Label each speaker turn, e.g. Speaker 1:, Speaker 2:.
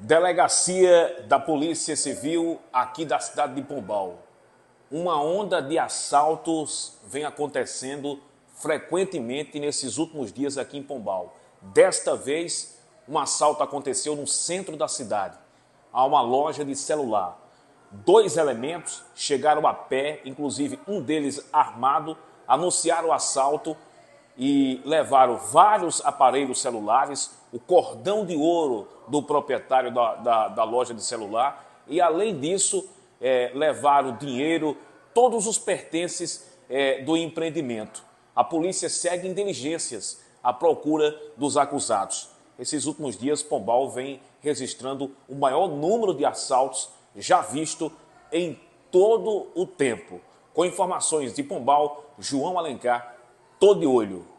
Speaker 1: Delegacia da Polícia Civil aqui da cidade de Pombal. Uma onda de assaltos vem acontecendo frequentemente nesses últimos dias aqui em Pombal. Desta vez, um assalto aconteceu no centro da cidade, a uma loja de celular. Dois elementos chegaram a pé, inclusive um deles armado, anunciaram o assalto e levaram vários aparelhos celulares, o cordão de ouro do proprietário da, da, da loja de celular e, além disso, é, levaram dinheiro, todos os pertences é, do empreendimento. A polícia segue em diligências à procura dos acusados. Esses últimos dias, Pombal vem registrando o maior número de assaltos já visto em todo o tempo. Com informações de Pombal, João Alencar, todo de olho.